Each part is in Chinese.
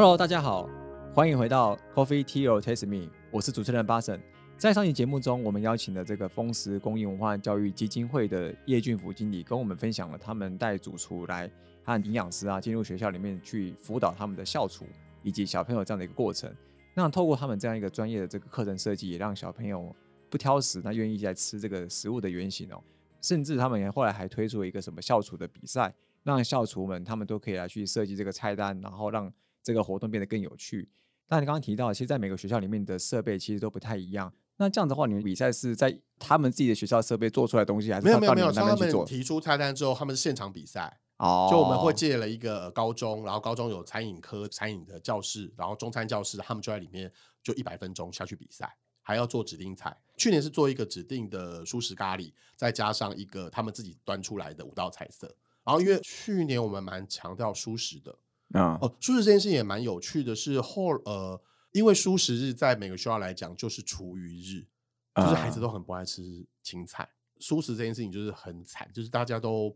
Hello，大家好，欢迎回到 Coffee Tea or Taste Me，我是主持人巴神。在上期节目中，我们邀请了这个丰实公益文化教育基金会的叶俊福经理，跟我们分享了他们带主厨来和营养师啊进入学校里面去辅导他们的校厨以及小朋友这样的一个过程。那透过他们这样一个专业的这个课程设计，也让小朋友不挑食，那愿意来吃这个食物的原型哦。甚至他们也后来还推出了一个什么校厨的比赛，让校厨们他们都可以来去设计这个菜单，然后让这个活动变得更有趣。那你刚刚提到，其实，在每个学校里面的设备其实都不太一样。那这样的话，你们比赛是在他们自己的学校设备做出来的东西，还是没有没有没有？他们提出菜单之后，他们是现场比赛。哦，就我们会借了一个高中，然后高中有餐饮科餐饮的教室，然后中餐教室，他们就在里面就一百分钟下去比赛，还要做指定菜。去年是做一个指定的素食咖喱，再加上一个他们自己端出来的五道菜色。然后因为去年我们蛮强调素食的。啊哦，素食这件事情也蛮有趣的，是后呃，因为素食日在每个学校来讲就是厨余日，就是孩子都很不爱吃青菜。舒食这件事情就是很惨，就是大家都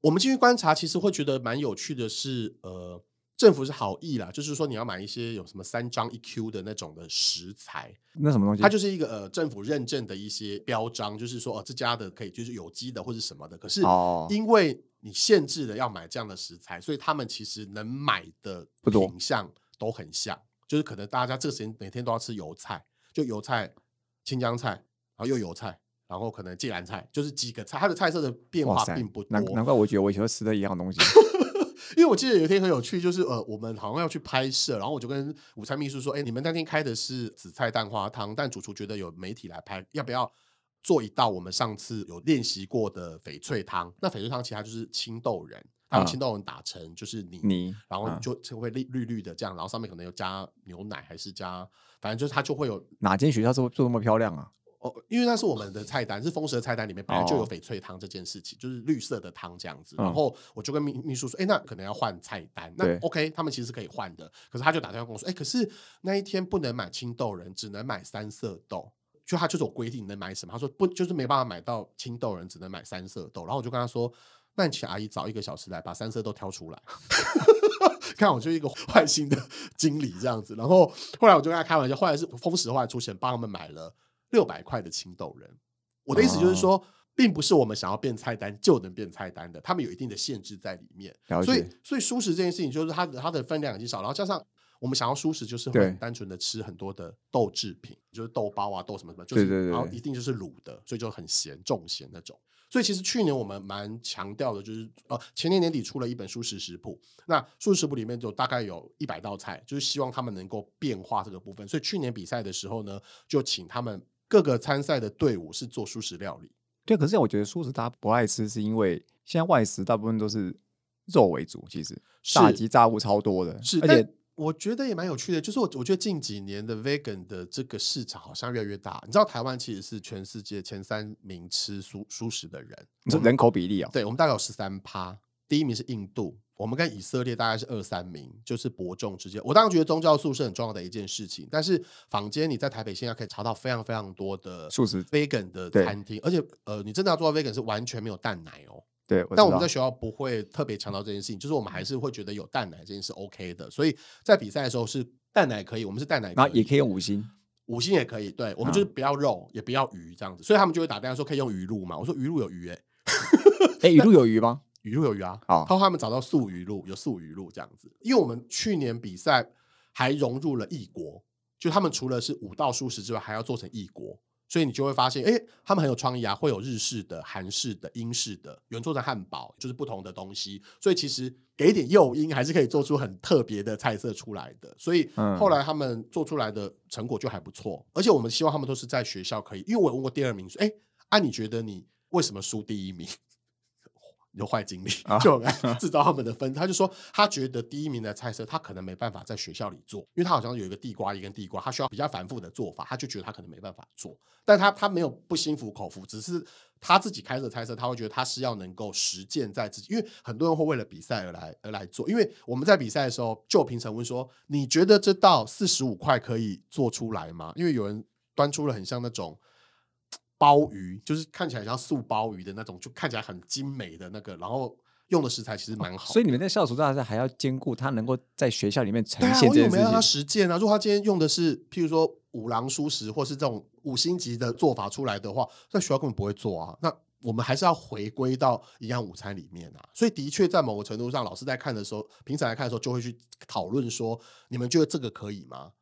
我们进去观察，其实会觉得蛮有趣的，是呃，政府是好意啦，就是说你要买一些有什么三张一 Q 的那种的食材，那什么东西？它就是一个呃政府认证的一些标章，就是说哦这家的可以就是有机的或者什么的，可是因为。你限制了要买这样的食材，所以他们其实能买的品相都很像，就是可能大家这个时间每天都要吃油菜，就油菜、青江菜，然后又油菜，然后可能芥兰菜，就是几个菜，它的菜色的变化并不多。难难怪我觉得我以前吃的一样东西，因为我记得有一天很有趣，就是呃，我们好像要去拍摄，然后我就跟午餐秘书说：“哎，你们那天开的是紫菜蛋花汤，但主厨觉得有媒体来拍，要不要？”做一道我们上次有练习过的翡翠汤，那翡翠汤其实就是青豆仁，把青豆仁打成就是泥，然后就就会绿绿绿的这样，然后上面可能有加牛奶还是加，反正就是它就会有。哪间学校做做那么漂亮啊？哦，因为那是我们的菜单，是丰蛇菜单里面本来就有翡翠汤这件事情，就是绿色的汤这样子。然后我就跟秘秘书说，哎，那可能要换菜单。那 OK，他们其实可以换的，可是他就打电话跟我说，哎，可是那一天不能买青豆仁，只能买三色豆。就他就是有规定能买什么，他说不就是没办法买到青豆仁，只能买三色豆。然后我就跟他说，那你请阿姨早一个小时来把三色豆挑出来。看我就一个坏心的经理这样子。然后后来我就跟他开玩笑，后来是风石后来出钱帮他们买了六百块的青豆人。我的意思就是说，并不是我们想要变菜单就能变菜单的，他们有一定的限制在里面。所以所以舒适这件事情就是它的它的分量已经少，然后加上。我们想要舒适，就是很单纯的吃很多的豆制品，就是豆包啊、豆什么什么，就是然后一定就是卤的，所以就很咸、重咸那种。所以其实去年我们蛮强调的，就是呃前年年底出了一本舒适食谱，那舒适食谱里面就大概有一百道菜，就是希望他们能够变化这个部分。所以去年比赛的时候呢，就请他们各个参赛的队伍是做素食料理。对，可是我觉得素食大家不爱吃，是因为现在外食大部分都是肉为主，其实炸鸡炸物超多的，是而且。我觉得也蛮有趣的，就是我我觉得近几年的 vegan 的这个市场好像越来越大。你知道台湾其实是全世界前三名吃素素食的人，你说人口比例啊？对，我们大概有十三趴，第一名是印度，我们跟以色列大概是二三名，就是伯仲之间。我当然觉得宗教素是很重要的一件事情，但是坊间你在台北现在可以查到非常非常多的素食 vegan 的餐厅，而且呃，你真的要做到 vegan 是完全没有蛋奶哦。对，但我们在学校不会特别强调这件事情，就是我们还是会觉得有蛋奶这件事 OK 的，所以在比赛的时候是蛋奶可以，我们是蛋奶，然后也可以用五星，五星也可以，对我们就是不要肉，也不要鱼这样子，所以他们就会打电话说可以用鱼露嘛，我说鱼露有鱼 哎，哎鱼露有鱼吗？鱼露有鱼啊，好，他说他们找到素鱼露，有素鱼露这样子，因为我们去年比赛还融入了异国，就他们除了是五道素食之外，还要做成异国。所以你就会发现，哎，他们很有创意啊，会有日式的、韩式的、英式的，有人做成汉堡，就是不同的东西。所以其实给一点诱因，还是可以做出很特别的菜色出来的。所以后来他们做出来的成果就还不错。而且我们希望他们都是在学校可以，因为我问过第二名说，哎，啊，你觉得你为什么输第一名？有坏经历，就 制造他们的分。他就说，他觉得第一名的菜色他可能没办法在学校里做，因为他好像有一个地瓜一根地瓜，他需要比较繁复的做法，他就觉得他可能没办法做。但他他没有不心服口服，只是他自己开设菜色，他会觉得他是要能够实践在自己，因为很多人会为了比赛而来而来做。因为我们在比赛的时候，就评审问说：“你觉得这道四十五块可以做出来吗？”因为有人端出了很像那种。鲍鱼就是看起来像素鲍鱼的那种，就看起来很精美的那个，然后用的食材其实蛮好。所以你们在校厨大赛还要兼顾他能够在学校里面呈现这件事情。他实践啊，如果他今天用的是譬如说五郎熟食或是这种五星级的做法出来的话，在学校根本不会做啊。那我们还是要回归到营养午餐里面啊。所以的确在某个程度上，老师在看的时候，平常来看的时候，就会去讨论说：你们觉得这个可以吗？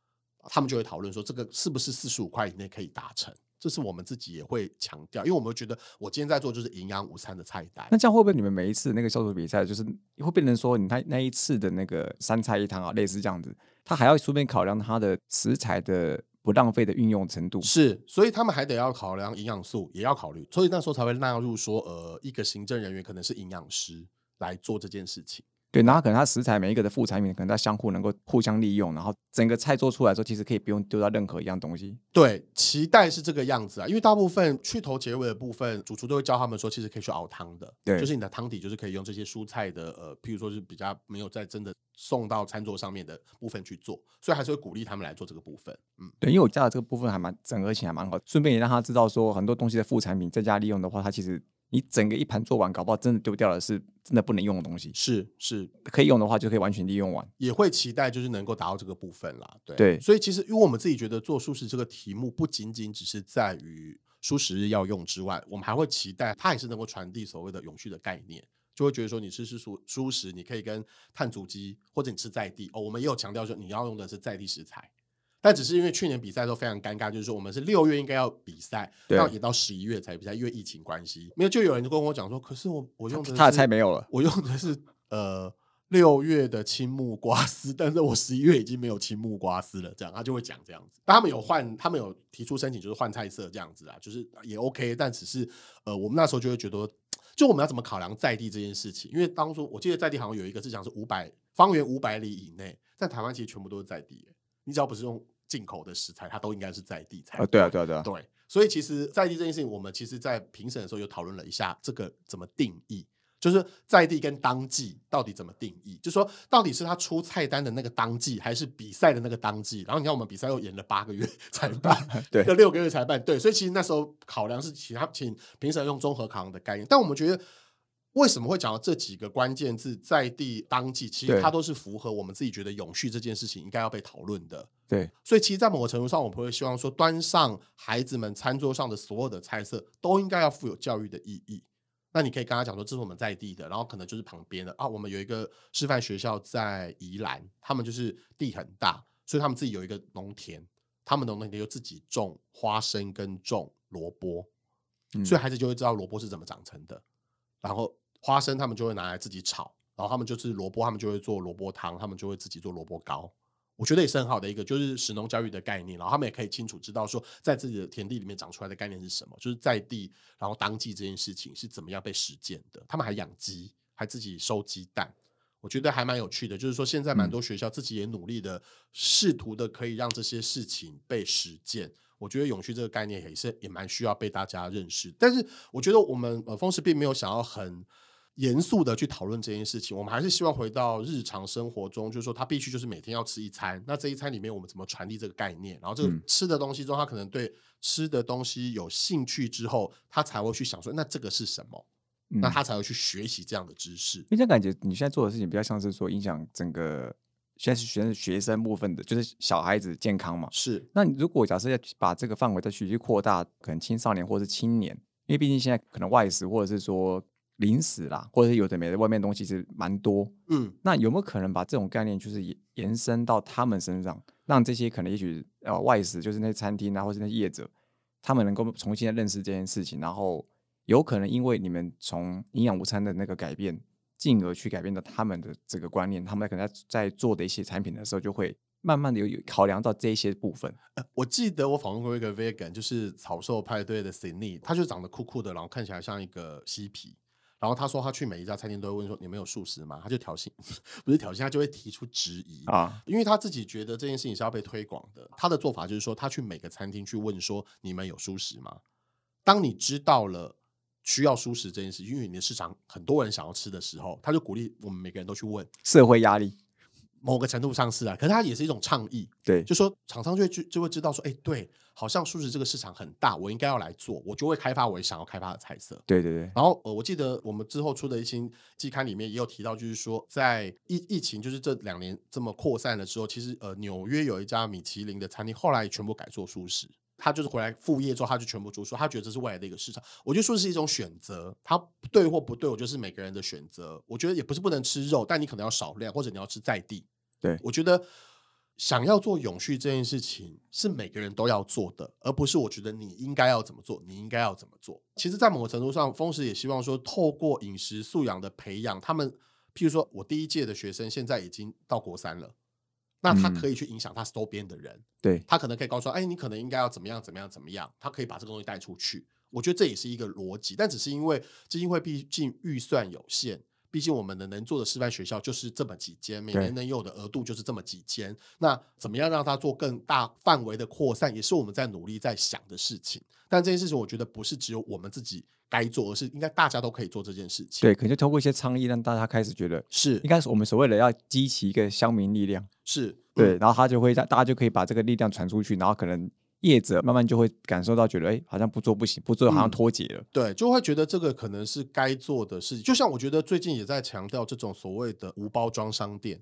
他们就会讨论说，这个是不是四十五块以内可以达成？这是我们自己也会强调，因为我们觉得我今天在做就是营养午餐的菜单。那这样会不会你们每一次那个销售比赛，就是会变成说，你那那一次的那个三菜一汤啊，类似这样子，他还要顺便考量它的食材的不浪费的运用程度？是，所以他们还得要考量营养素，也要考虑，所以那时候才会纳入说，呃，一个行政人员可能是营养师来做这件事情。对，然后可能它食材每一个的副产品，可能它相互能够互相利用，然后整个菜做出来之后，其实可以不用丢到任何一样东西。对，期待是这个样子啊，因为大部分去头结尾的部分，主厨都会教他们说，其实可以去熬汤的。对，就是你的汤底就是可以用这些蔬菜的，呃，譬如说是比较没有在真的送到餐桌上面的部分去做，所以还是会鼓励他们来做这个部分。嗯，对，因为我家的这个部分还蛮整合起来蛮好，顺便也让他知道说，很多东西的副产品在家利用的话，它其实。你整个一盘做完，搞不好真的丢掉了，是真的不能用的东西。是是，可以用的话就可以完全利用完。也会期待就是能够达到这个部分啦。对，所以其实因为我们自己觉得做素食这个题目不仅仅只是在于素食日要用之外，我们还会期待它也是能够传递所谓的永续的概念，就会觉得说你吃吃素素食，你可以跟碳足迹或者你吃在地哦，我们也有强调说你要用的是在地食材。但只是因为去年比赛都非常尴尬，就是说我们是六月应该要比赛，到也到十一月才比赛，因为疫情关系，没有就有人就跟我讲说，可是我我用的他的菜没有了，我用的是呃六月的青木瓜丝，但是我十一月已经没有青木瓜丝了，这样他就会讲这样子。但他们有换，他们有提出申请，就是换菜色这样子啊，就是也 OK，但只是呃我们那时候就会觉得，就我们要怎么考量在地这件事情？因为当初我记得在地好像有一个是讲是五百方圆五百里以内，在台湾其实全部都是在地，你只要不是用。进口的食材，它都应该是在地才啊，对啊，对啊，对啊，对。所以其实在地这件事情，我们其实在评审的时候有讨论了一下，这个怎么定义，就是在地跟当季到底怎么定义？就说到底是他出菜单的那个当季，还是比赛的那个当季？然后你看我们比赛又延了八个月才办，对，要六个月才办，对。所以其实那时候考量是其他请评审用综合考量的概念，但我们觉得。为什么会讲到这几个关键字在地当季？其实它都是符合我们自己觉得永续这件事情应该要被讨论的。对，所以其实，在某个程度上，我们会希望说，端上孩子们餐桌上的所有的菜色都应该要富有教育的意义。那你可以跟他讲说，这是我们在地的，然后可能就是旁边的啊。我们有一个示范学校在宜兰，他们就是地很大，所以他们自己有一个农田，他们农田就自己种花生跟种萝卜，所以孩子就会知道萝卜是怎么长成的，然后。花生他们就会拿来自己炒，然后他们就是萝卜，他们就会做萝卜汤，他们就会自己做萝卜糕。我觉得也是很好的一个，就是食农教育的概念。然后他们也可以清楚知道说，在自己的田地里面长出来的概念是什么，就是在地，然后当季这件事情是怎么样被实践的。他们还养鸡，还自己收鸡蛋，我觉得还蛮有趣的。就是说，现在蛮多学校自己也努力的，试图的可以让这些事情被实践。我觉得永续这个概念也是也蛮需要被大家认识。但是，我觉得我们呃，风石并没有想要很。严肃的去讨论这件事情，我们还是希望回到日常生活中，就是说他必须就是每天要吃一餐。那这一餐里面，我们怎么传递这个概念？然后这个吃的东西中，他可能对吃的东西有兴趣之后，他才会去想说，那这个是什么？那他才会去学习这样的知识。因为感觉你现在做的事情比较像是说影响整个现在是学生学生部分的，就是小孩子健康嘛。是。那如果假设要把这个范围再去去扩大，可能青少年或者是青年，因为毕竟现在可能外食或者是说。零食啦，或者是有的没的，外面东西是蛮多。嗯，那有没有可能把这种概念就是延延伸到他们身上，让这些可能也许呃外食，就是那些餐厅啊，或是那些业者，他们能够重新的认识这件事情，然后有可能因为你们从营养午餐的那个改变，进而去改变到他们的这个观念，他们可能在在做的一些产品的时候，就会慢慢的有有考量到这些部分。我记得我访问过一个 vegan，就是草兽派对的 Cindy，他就长得酷酷的，然后看起来像一个嬉皮。然后他说，他去每一家餐厅都会问说：“你们有素食吗？”他就挑衅，不是挑衅，他就会提出质疑啊。因为他自己觉得这件事情是要被推广的。他的做法就是说，他去每个餐厅去问说：“你们有素食吗？”当你知道了需要素食这件事，因为你的市场很多人想要吃的时候，他就鼓励我们每个人都去问。社会压力某个程度上是啊，可是它也是一种倡议。对，就说厂商就会就就会知道说，哎，对，好像素食这个市场很大，我应该要来做，我就会开发我想要开发的菜色。对对对。然后呃，我记得我们之后出的一些季刊里面也有提到，就是说在疫疫情就是这两年这么扩散的时候，其实呃纽约有一家米其林的餐厅，后来全部改做素食。他就是回来副业之后，他就全部做素，他觉得这是未来的一个市场。我觉得素食是一种选择，他对或不对，我觉得是每个人的选择。我觉得也不是不能吃肉，但你可能要少量，或者你要吃在地。对，我觉得想要做永续这件事情是每个人都要做的，而不是我觉得你应该要怎么做，你应该要怎么做。其实，在某个程度上，丰食也希望说，透过饮食素养的培养，他们，譬如说我第一届的学生现在已经到国三了，那他可以去影响他周边的人，对他可能可以告诉说，哎，你可能应该要怎么样，怎么样，怎么样，他可以把这个东西带出去。我觉得这也是一个逻辑，但只是因为基金会毕竟预算有限。毕竟我们的能做的示范学校就是这么几间，每年能有的额度就是这么几间。那怎么样让它做更大范围的扩散，也是我们在努力在想的事情。但这件事情，我觉得不是只有我们自己该做，而是应该大家都可以做这件事情。对，可能就通过一些倡议，让大家开始觉得是，应该是我们所谓的要激起一个乡民力量。是对，然后他就会让大家就可以把这个力量传出去，然后可能。业者慢慢就会感受到，觉得哎，好像不做不行，不做好像脱节了。对，就会觉得这个可能是该做的事情。就像我觉得最近也在强调这种所谓的无包装商店，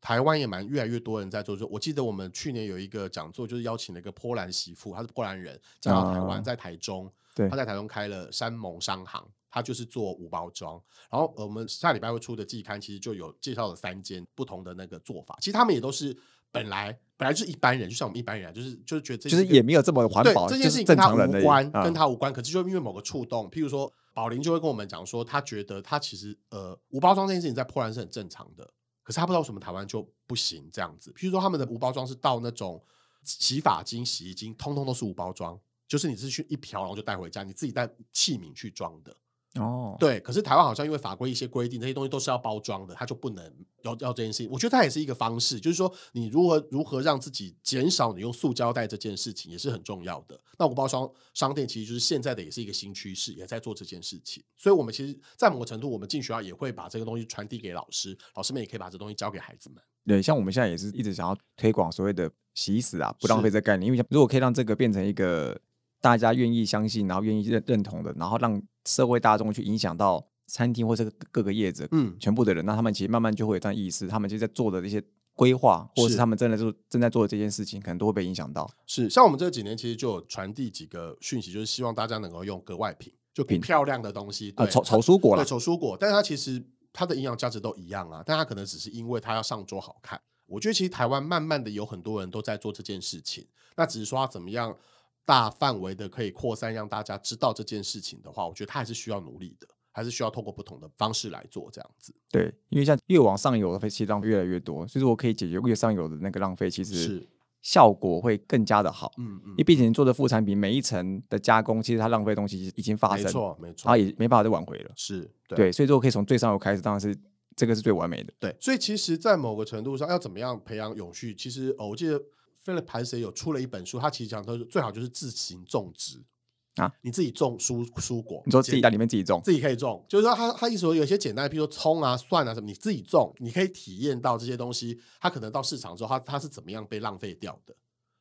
台湾也蛮越来越多人在做。就我记得我们去年有一个讲座，就是邀请了一个波兰媳妇，她是波兰人，嫁到台湾，在台中，对，她在台中开了山盟商行，她就是做无包装。然后我们下礼拜会出的季刊，其实就有介绍了三间不同的那个做法。其实他们也都是。本来本来就是一般人，就像我们一般人，就是就是觉得这就是也没有这么环保，这件事情跟他无关，跟他无关。可是就因为某个触动，譬如说宝林就会跟我们讲说，他觉得他其实呃无包装这件事情在波兰是很正常的，可是他不知道为什么台湾就不行这样子。譬如说他们的无包装是到那种洗发精、洗衣精，通通都是无包装，就是你是去一瓢然后就带回家，你自己带器皿去装的。哦，对，可是台湾好像因为法规一些规定，这些东西都是要包装的，它就不能要要这件事情。我觉得它也是一个方式，就是说你如何如何让自己减少你用塑胶袋这件事情，也是很重要的。那我包装商店其实就是现在的也是一个新趋势，也在做这件事情。所以，我们其实，在某个程度，我们进学校也会把这个东西传递给老师，老师们也可以把这东西教给孩子们。对，像我们现在也是一直想要推广所谓的洗衣死啊，不浪费这概念，因为如果可以让这个变成一个。大家愿意相信，然后愿意认认同的，然后让社会大众去影响到餐厅或者各个业者，嗯，全部的人，那他们其实慢慢就会有这样意识，他们就在做的这些规划，或者是他们真的就正在做的这件事情，可能都会被影响到。是，像我们这几年其实就有传递几个讯息，就是希望大家能够用格外品，就品漂亮的东西，啊，丑丑蔬果了，丑蔬果，但是它其实它的营养价值都一样啊，但它可能只是因为它要上桌好看。我觉得其实台湾慢慢的有很多人都在做这件事情，那只是说怎么样。大范围的可以扩散，让大家知道这件事情的话，我觉得它还是需要努力的，还是需要透过不同的方式来做这样子。对，因为像越往上游的废弃浪费越来越多，所以说我可以解决越上游的那个浪费，其实是效果会更加的好。嗯嗯，因为毕竟做的副产品每一层的加工，其实它浪费东西已经发生，没错没错，它也没办法再挽回了。是对，所以说可以从最上游开始，当然是这个是最完美的。对，所以其实，在某个程度上，要怎么样培养永续？其实哦我记得。菲利盘谁有出了一本书，他其实讲都是最好就是自行种植啊，你自己种蔬蔬果，你说自己在里面自己种，自己可以种，就是说他他意思说有些简单，比如说葱啊、蒜啊什么，你自己种，你可以体验到这些东西，它可能到市场之后，它它是怎么样被浪费掉的，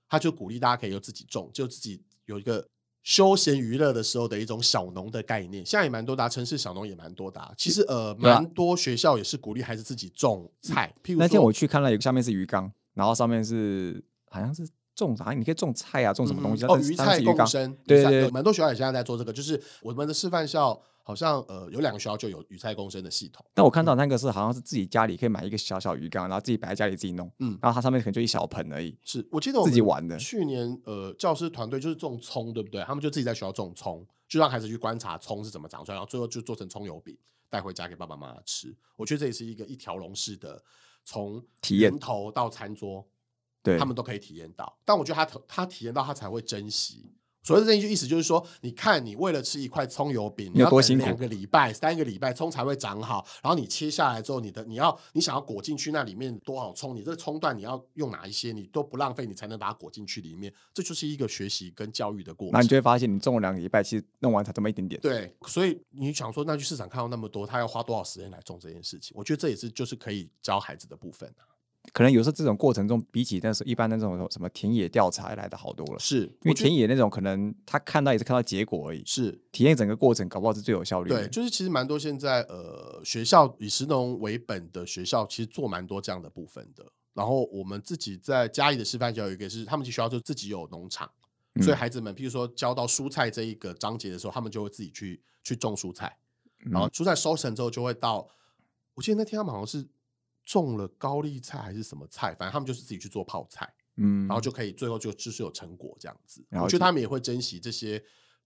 他就鼓励大家可以有自己种，就自己有一个休闲娱乐的时候的一种小农的概念，现在也蛮多的，城市小农也蛮多的，其实呃蛮多学校也是鼓励孩子自己种菜，譬如那天我去看了，有个下面是鱼缸，然后上面是。好像是种啥？你可以种菜啊，种什么东西？哦，鱼菜共生。对对，蛮多学校也现在在做这个。就是我们的示范校，好像呃有两个学校就有鱼菜共生的系统。但我看到那个是好像是自己家里可以买一个小小鱼缸，然后自己摆在家里自己弄。嗯，然后它上面可能就一小盆而已。是我记得我自己玩的。去年呃，教师团队就是种葱，对不对？他们就自己在学校种葱，就让孩子去观察葱是怎么长出来，然后最后就做成葱油饼带回家给爸爸妈妈吃。我觉得这也是一个一条龙式的，从体验头到餐桌。对，他们都可以体验到，但我觉得他他体验到他才会珍惜。所谓的这一句意思就是说，你看你为了吃一块葱油饼，你要等两个礼拜、三个礼拜，葱才会长好。然后你切下来之后，你的你要你想要裹进去那里面多少葱，你这个葱段你要用哪一些，你都不浪费，你才能把它裹进去里面。这就是一个学习跟教育的过程。那你就会发现，你种了两个礼拜，其实弄完才这么一点点。对，所以你想说，那去市场看到那么多，他要花多少时间来种这件事情？我觉得这也是就是可以教孩子的部分可能有时候这种过程中，比起那时候一般那种什么田野调查来的好多了。是因为田野那种可能他看到也是看到结果而已，是体验整个过程，搞不好是最有效率。对，就是其实蛮多现在呃学校以石农为本的学校，其实做蛮多这样的部分的。然后我们自己在嘉义的示范教育，一个是他们其实学校就自己有农场，所以孩子们譬如说教到蔬菜这一个章节的时候，他们就会自己去去种蔬菜，然后蔬菜收成之后就会到，我记得那天他们好像是。种了高丽菜还是什么菜，反正他们就是自己去做泡菜，嗯，然后就可以最后就就是有成果这样子。我觉得他们也会珍惜这些，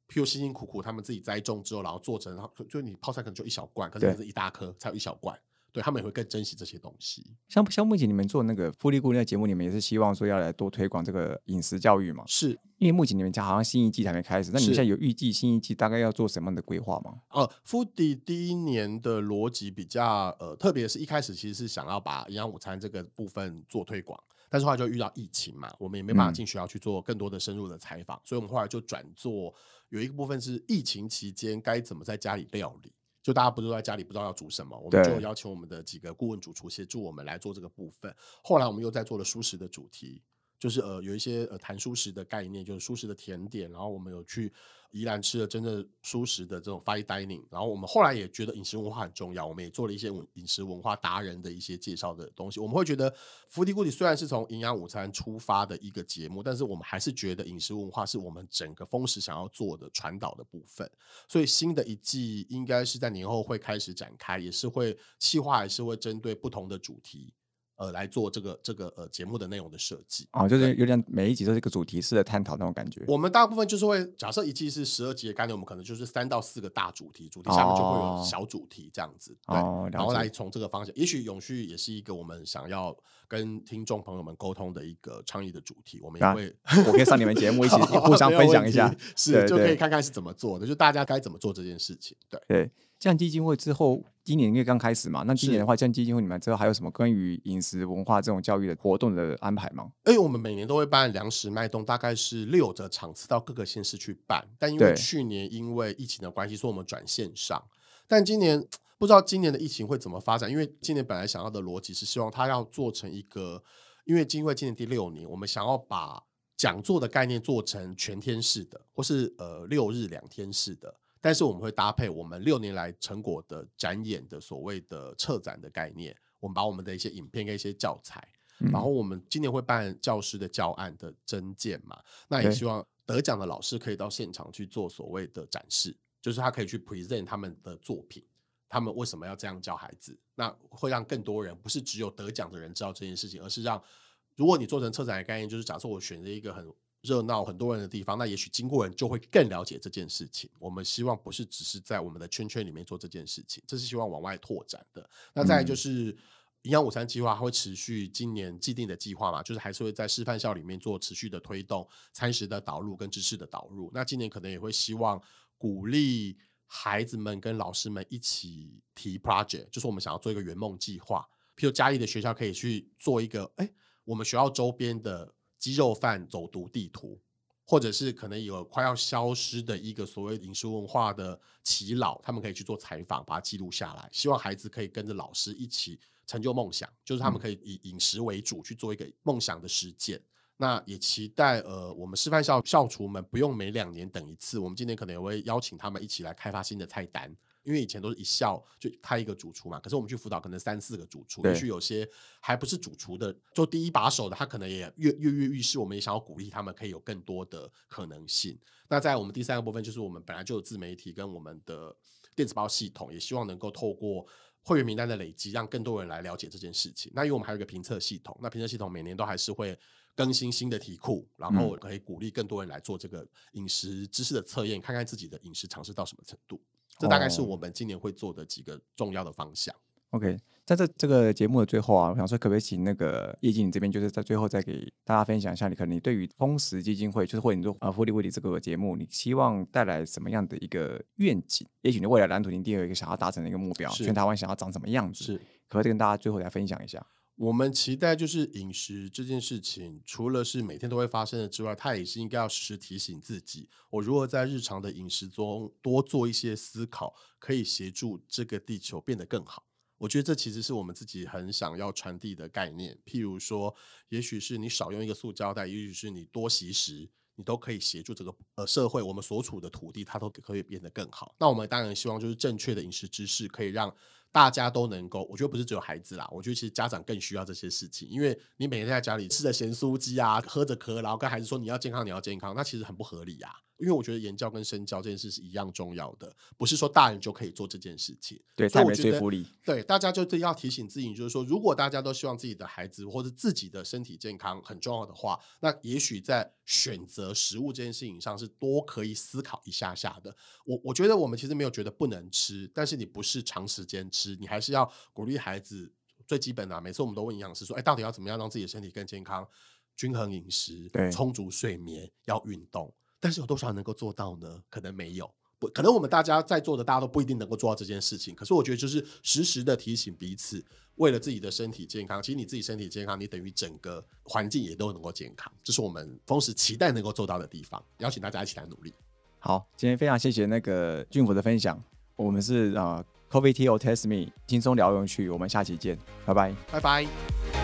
譬如辛辛苦苦他们自己栽种之后，然后做成，然后就你泡菜可能就一小罐，可是是一大颗才有一小罐。对他们也会更珍惜这些东西。像像目前你们做那个富丽顾那个节目，你们也是希望说要来多推广这个饮食教育嘛？是因为目前你们家好像新一季还没开始，那你们现在有预计新一季大概要做什么样的规划吗？呃，富迪第一年的逻辑比较呃，特别是一开始其实是想要把营养午餐这个部分做推广，但是后来就遇到疫情嘛，我们也没办法进学校去做更多的深入的采访，所以我们后来就转做有一个部分是疫情期间该怎么在家里料理。就大家不是在家里不知道要煮什么，我们就邀请我们的几个顾问主厨协助我们来做这个部分。后来我们又在做了舒食的主题。就是呃有一些呃谈舒食的概念，就是舒食的甜点，然后我们有去宜兰吃了真正舒食的这种 fine dining，然后我们后来也觉得饮食文化很重要，我们也做了一些饮食文化达人的一些介绍的东西。我们会觉得福迪固迪虽然是从营养午餐出发的一个节目，但是我们还是觉得饮食文化是我们整个丰食想要做的传导的部分。所以新的一季应该是在年后会开始展开，也是会企划，还是会针对不同的主题。呃，来做这个这个呃节目的内容的设计啊，就是有点每一集都是一个主题式的探讨那种感觉。我们大部分就是会假设一季是十二集的概念，我们可能就是三到四个大主题，主题下面就会有小主题这样子，对，然后来从这个方向，也许永续也是一个我们想要跟听众朋友们沟通的一个倡议的主题，我们也会，我可以上你们节目一起 互相分享一下，是就可以看看是怎么做的，就大家该怎么做这件事情，对对。这样基金会之后，今年因为刚开始嘛，那今年的话，这样基金会你们之后还有什么关于饮食文化这种教育的活动的安排吗？哎，我们每年都会办粮食脉动，大概是六个场次到各个县市去办。但因为去年因为疫情的关系，所以我们转线上。但今年不知道今年的疫情会怎么发展，因为今年本来想要的逻辑是希望它要做成一个，因为基金会今年第六年，我们想要把讲座的概念做成全天式的，或是呃六日两天式的。但是我们会搭配我们六年来成果的展演的所谓的策展的概念，我们把我们的一些影片跟一些教材，然后我们今年会办教师的教案的增建嘛，那也希望得奖的老师可以到现场去做所谓的展示，就是他可以去 present 他们的作品，他们为什么要这样教孩子，那会让更多人不是只有得奖的人知道这件事情，而是让如果你做成策展的概念，就是假设我选择一个很。热闹很多人的地方，那也许经过人就会更了解这件事情。我们希望不是只是在我们的圈圈里面做这件事情，这是希望往外拓展的。那再就是营养午餐计划会持续今年既定的计划嘛，就是还是会在示范校里面做持续的推动餐食的导入跟知识的导入。那今年可能也会希望鼓励孩子们跟老师们一起提 project，就是我们想要做一个圆梦计划。譬如嘉义的学校可以去做一个，哎，我们学校周边的。鸡肉饭走读地图，或者是可能有快要消失的一个所谓饮食文化的耆老，他们可以去做采访，把它记录下来。希望孩子可以跟着老师一起成就梦想，就是他们可以以饮食为主去做一个梦想的实践。那也期待呃，我们师范校校厨们不用每两年等一次，我们今年可能也会邀请他们一起来开发新的菜单。因为以前都是一校就开一个主厨嘛，可是我们去辅导可能三四个主厨，也许有些还不是主厨的，做第一把手的，他可能也跃跃跃欲试。我们也想要鼓励他们，可以有更多的可能性。那在我们第三个部分，就是我们本来就有自媒体跟我们的电子报系统，也希望能够透过会员名单的累积，让更多人来了解这件事情。那因为我们还有一个评测系统，那评测系统每年都还是会更新新的题库，然后可以鼓励更多人来做这个饮食知识的测验，看看自己的饮食尝试到什么程度。这大概是我们今年会做的几个重要的方向。OK，在这这个节目的最后啊，我想说，可不可以请那个叶经理这边，就是在最后再给大家分享一下，你可能你对于丰实基金会，就是或者你做啊福利威利这个节目，你希望带来什么样的一个愿景？也许你未来蓝图你定有一个想要达成的一个目标，全台湾想要长什么样子？是，可不可以跟大家最后来分享一下？我们期待就是饮食这件事情，除了是每天都会发生的之外，它也是应该要时时提醒自己，我如何在日常的饮食中多做一些思考，可以协助这个地球变得更好。我觉得这其实是我们自己很想要传递的概念。譬如说，也许是你少用一个塑胶袋，也许是你多吸食。你都可以协助这个呃社会，我们所处的土地，它都可以变得更好。那我们当然希望就是正确的饮食知识，可以让大家都能够。我觉得不是只有孩子啦，我觉得其实家长更需要这些事情，因为你每天在家里吃着咸酥鸡啊，喝着可乐，然后跟孩子说你要健康，你要健康，那其实很不合理呀。因为我觉得言教跟身教这件事是一样重要的，不是说大人就可以做这件事情。对，太没说服力。对，大家就是要提醒自己，就是说，如果大家都希望自己的孩子或者自己的身体健康很重要的话，那也许在选择食物这件事情上是多可以思考一下下的。我我觉得我们其实没有觉得不能吃，但是你不是长时间吃，你还是要鼓励孩子最基本的。每次我们都问营养师说，哎，到底要怎么样让自己的身体更健康？均衡饮食，对，充足睡眠，要运动。但是有多少人能够做到呢？可能没有，不可能。我们大家在座的，大家都不一定能够做到这件事情。可是我觉得，就是时时的提醒彼此，为了自己的身体健康。其实你自己身体健康，你等于整个环境也都能够健康。这是我们丰时期待能够做到的地方。邀请大家一起来努力。好，今天非常谢谢那个俊福的分享。我们是啊，Coffee Tea or Test Me，轻松聊用趣。我们下期见，拜拜，拜拜。